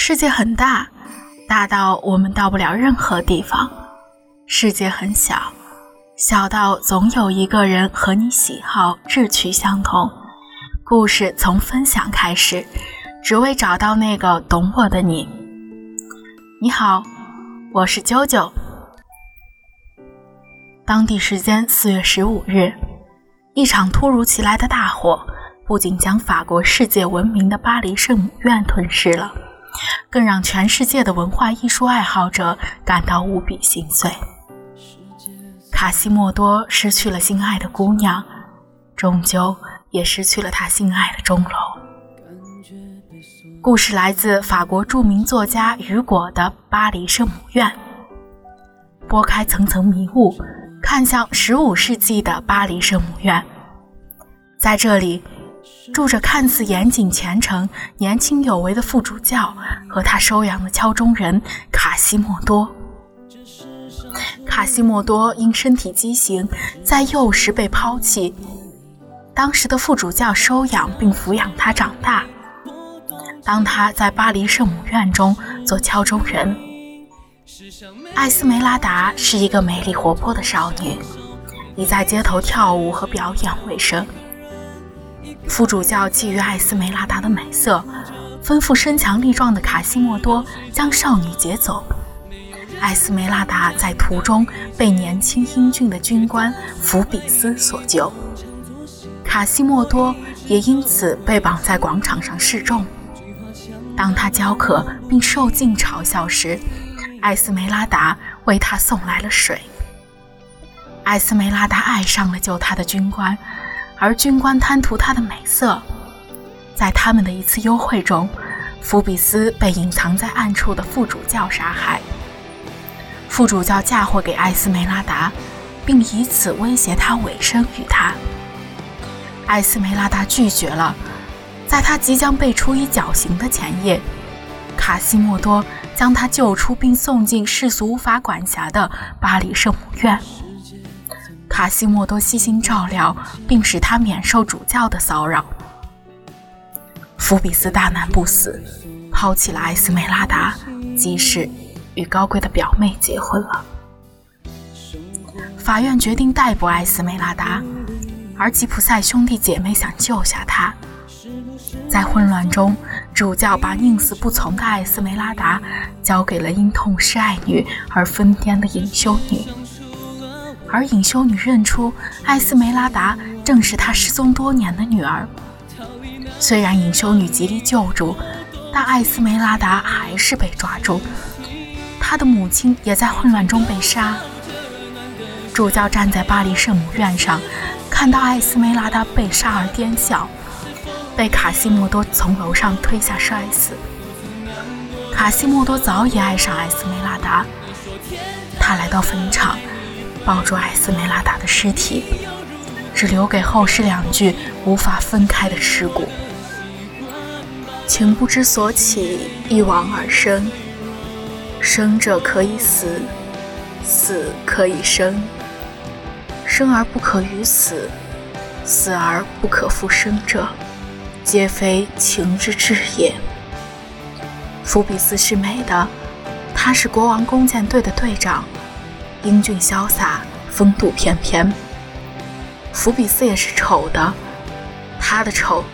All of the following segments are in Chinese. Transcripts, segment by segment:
世界很大，大到我们到不了任何地方；世界很小，小到总有一个人和你喜好、志趣相同。故事从分享开始，只为找到那个懂我的你。你好，我是啾啾。当地时间四月十五日，一场突如其来的大火，不仅将法国世界闻名的巴黎圣母院吞噬了。更让全世界的文化艺术爱好者感到无比心碎。卡西莫多失去了心爱的姑娘，终究也失去了他心爱的钟楼。故事来自法国著名作家雨果的《巴黎圣母院》。拨开层层迷雾，看向15世纪的巴黎圣母院，在这里。住着看似严谨虔诚、年轻有为的副主教和他收养的敲钟人卡西莫多。卡西莫多因身体畸形，在幼时被抛弃，当时的副主教收养并抚养他长大。当他在巴黎圣母院中做敲钟人，艾斯梅拉达是一个美丽活泼的少女，以在街头跳舞和表演为生。副主教觊觎艾斯梅拉达的美色，吩咐身强力壮的卡西莫多将少女劫走。艾斯梅拉达在途中被年轻英俊的军官福比斯所救，卡西莫多也因此被绑在广场上示众。当他焦渴并受尽嘲笑时，艾斯梅拉达为他送来了水。艾斯梅拉达爱上了救他的军官。而军官贪图她的美色，在他们的一次幽会中，福比斯被隐藏在暗处的副主教杀害。副主教嫁祸给艾斯梅拉达，并以此威胁她委身于他。艾斯梅拉达拒绝了。在他即将被处以绞刑的前夜，卡西莫多将他救出，并送进世俗无法管辖的巴黎圣母院。卡西莫多悉心照料，并使他免受主教的骚扰。福比斯大难不死，抛弃了艾斯梅拉达，即使与高贵的表妹结婚了。法院决定逮捕艾斯梅拉达，而吉普赛兄弟姐妹想救下她。在混乱中，主教把宁死不从的艾斯梅拉达交给了因痛失爱女而疯癫的隐修女。而隐修女认出艾斯梅拉达正是她失踪多年的女儿。虽然隐修女极力救助，但艾斯梅拉达还是被抓住。她的母亲也在混乱中被杀。主教站在巴黎圣母院上，看到艾斯梅拉达被杀而癫笑，被卡西莫多从楼上推下摔死。卡西莫多早已爱上艾斯梅拉达，他来到坟场。抱住艾斯梅拉达的尸体，只留给后世两具无法分开的尸骨。情不知所起，一往而生。生者可以死，死可以生。生而不可与死，死而不可复生者，皆非情之至也。福比斯是美的，他是国王弓箭队的队长。英俊潇洒，风度翩翩。福比斯也是丑的，他的丑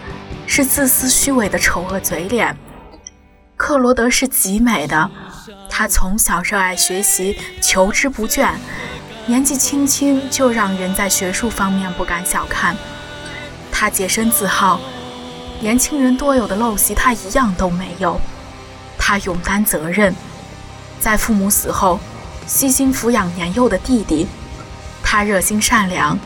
是自私虚伪的丑恶嘴脸。克罗德是极美的，他从小热爱学习，求之不倦，年纪轻轻就让人在学术方面不敢小看。他洁身自好，年轻人多有的陋习他一样都没有。他勇担责任，在父母死后。悉心抚养年幼的弟弟，他热心善良。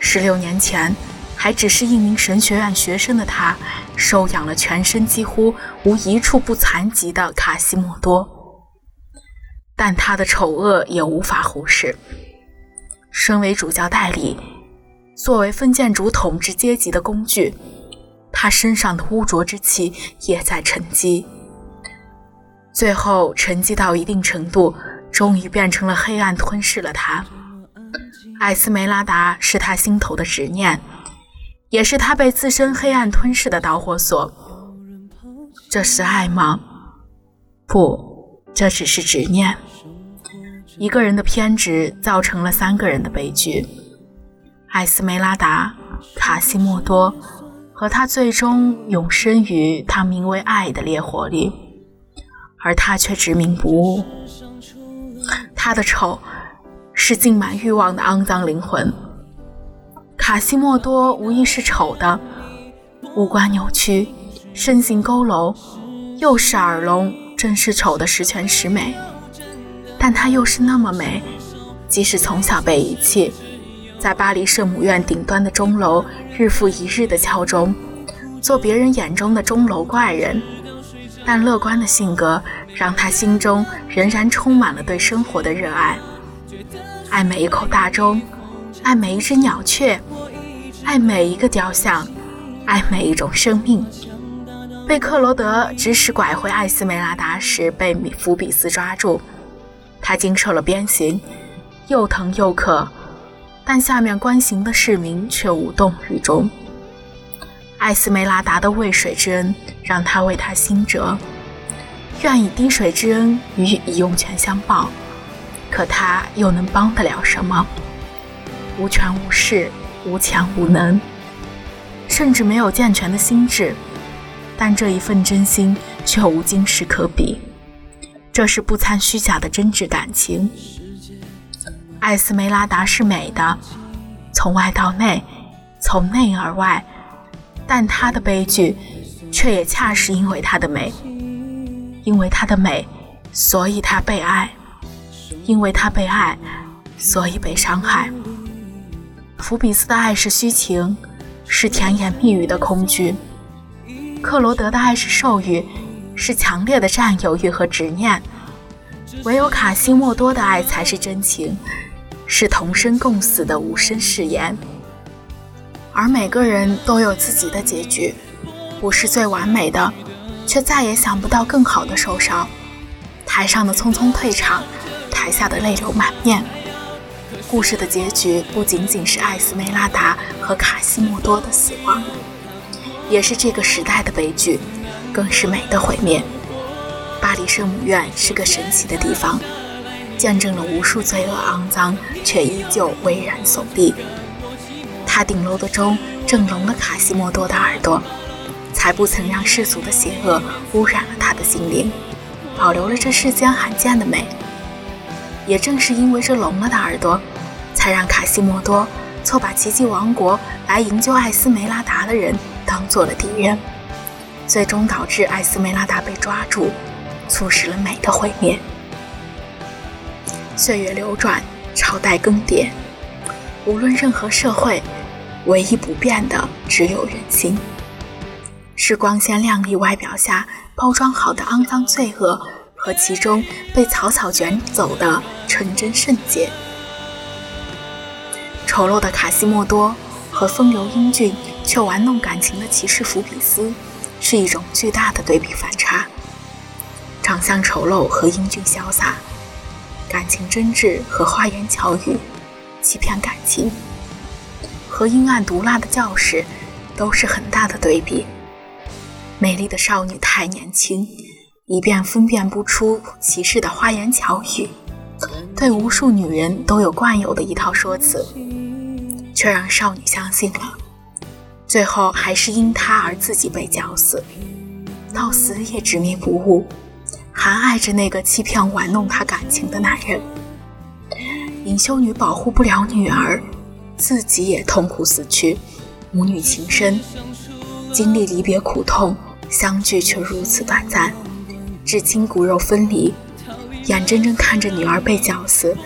十六年前，还只是一名神学院学生的他，收养了全身几乎无一处不残疾的卡西莫多。但他的丑恶也无法忽视。身为主教代理，作为封建主统治阶级的工具，他身上的污浊之气也在沉积。最后沉积到一定程度。终于变成了黑暗，吞噬了他。艾斯梅拉达是他心头的执念，也是他被自身黑暗吞噬的导火索。这是爱吗？不，这只是执念。一个人的偏执造成了三个人的悲剧：艾斯梅拉达、卡西莫多和他最终永生于他名为爱的烈火里，而他却执迷不悟。他的丑是浸满欲望的肮脏灵魂。卡西莫多无疑是丑的，五官扭曲，身形佝偻，又是耳聋，正是丑的十全十美。但她又是那么美，即使从小被遗弃，在巴黎圣母院顶端的钟楼日复一日的敲钟，做别人眼中的钟楼怪人，但乐观的性格让他心中仍然充满了对生活的热爱，爱每一口大钟。爱每一只鸟雀，爱每一个雕像，爱每一种生命。被克罗德指使拐回艾斯梅拉达时，被米福比斯抓住，他经受了鞭刑，又疼又渴，但下面观刑的市民却无动于衷。艾斯梅拉达的喂水之恩让他为他心折，愿以滴水之恩与以涌泉相报，可他又能帮得了什么？无权无势，无强无能，甚至没有健全的心智，但这一份真心却无金石可比。这是不掺虚假的真挚感情。艾斯梅拉达是美的，从外到内，从内而外，但她的悲剧，却也恰是因为她的美。因为她的美，所以她被爱；因为她被爱，所以被伤害。福比斯的爱是虚情，是甜言蜜语的空虚；克罗德的爱是授予，是强烈的占有欲和执念；唯有卡西莫多的爱才是真情，是同生共死的无声誓言。而每个人都有自己的结局，不是最完美的，却再也想不到更好的收梢。台上的匆匆退场，台下的泪流满面。故事的结局不仅仅是艾斯梅拉达和卡西莫多的死亡，也是这个时代的悲剧，更是美的毁灭。巴黎圣母院是个神奇的地方，见证了无数罪恶肮脏，却依旧巍然耸立。它顶楼的钟震聋了卡西莫多的耳朵，才不曾让世俗的邪恶污染了他的心灵，保留了这世间罕见的美。也正是因为这聋了的耳朵。才让卡西莫多错把奇迹王国来营救艾斯梅拉达的人当做了敌人，最终导致艾斯梅拉达被抓住，促使了美的毁灭。岁月流转，朝代更迭，无论任何社会，唯一不变的只有人心。是光鲜亮丽外表下包装好的肮脏罪恶，和其中被草草卷走的纯真圣洁。丑陋的卡西莫多和风流英俊却玩弄感情的骑士福比斯，是一种巨大的对比反差。长相丑陋和英俊潇洒，感情真挚和花言巧语欺骗感情，和阴暗毒辣的教士，都是很大的对比。美丽的少女太年轻，以便分辨不出骑士的花言巧语，对无数女人都有惯有的一套说辞。却让少女相信了，最后还是因他而自己被绞死，到死也执迷不悟，还爱着那个欺骗玩弄她感情的男人。隐修女保护不了女儿，自己也痛苦死去，母女情深，经历离别苦痛，相聚却如此短暂，至今骨肉分离，眼睁睁看着女儿被绞死，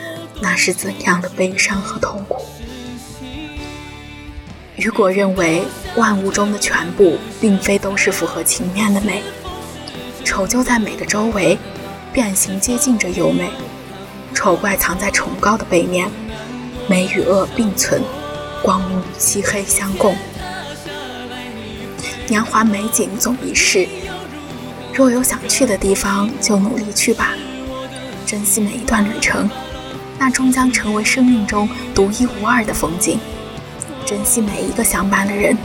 那是怎样的悲伤和痛苦？雨果认为，万物中的全部并非都是符合情面的美，丑就在美的周围，变形接近着优美，丑怪藏在崇高的背面，美与恶并存，光明与漆黑相共。年华美景总一世。若有想去的地方就努力去吧。珍惜每一段旅程那终将成为生命中独一无二的风景。珍惜每一个相伴的人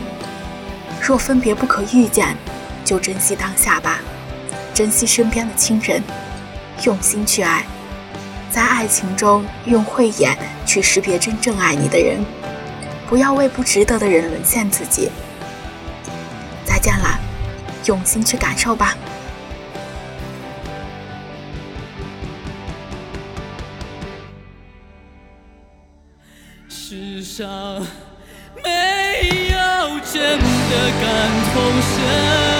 若分别不可预见就珍惜当下吧。珍惜身边的亲人用心去爱。在爱情中用慧眼去识别真正爱你的人。不要为不值得的人沦陷自己见了用心去感受吧。世上没有真的感同身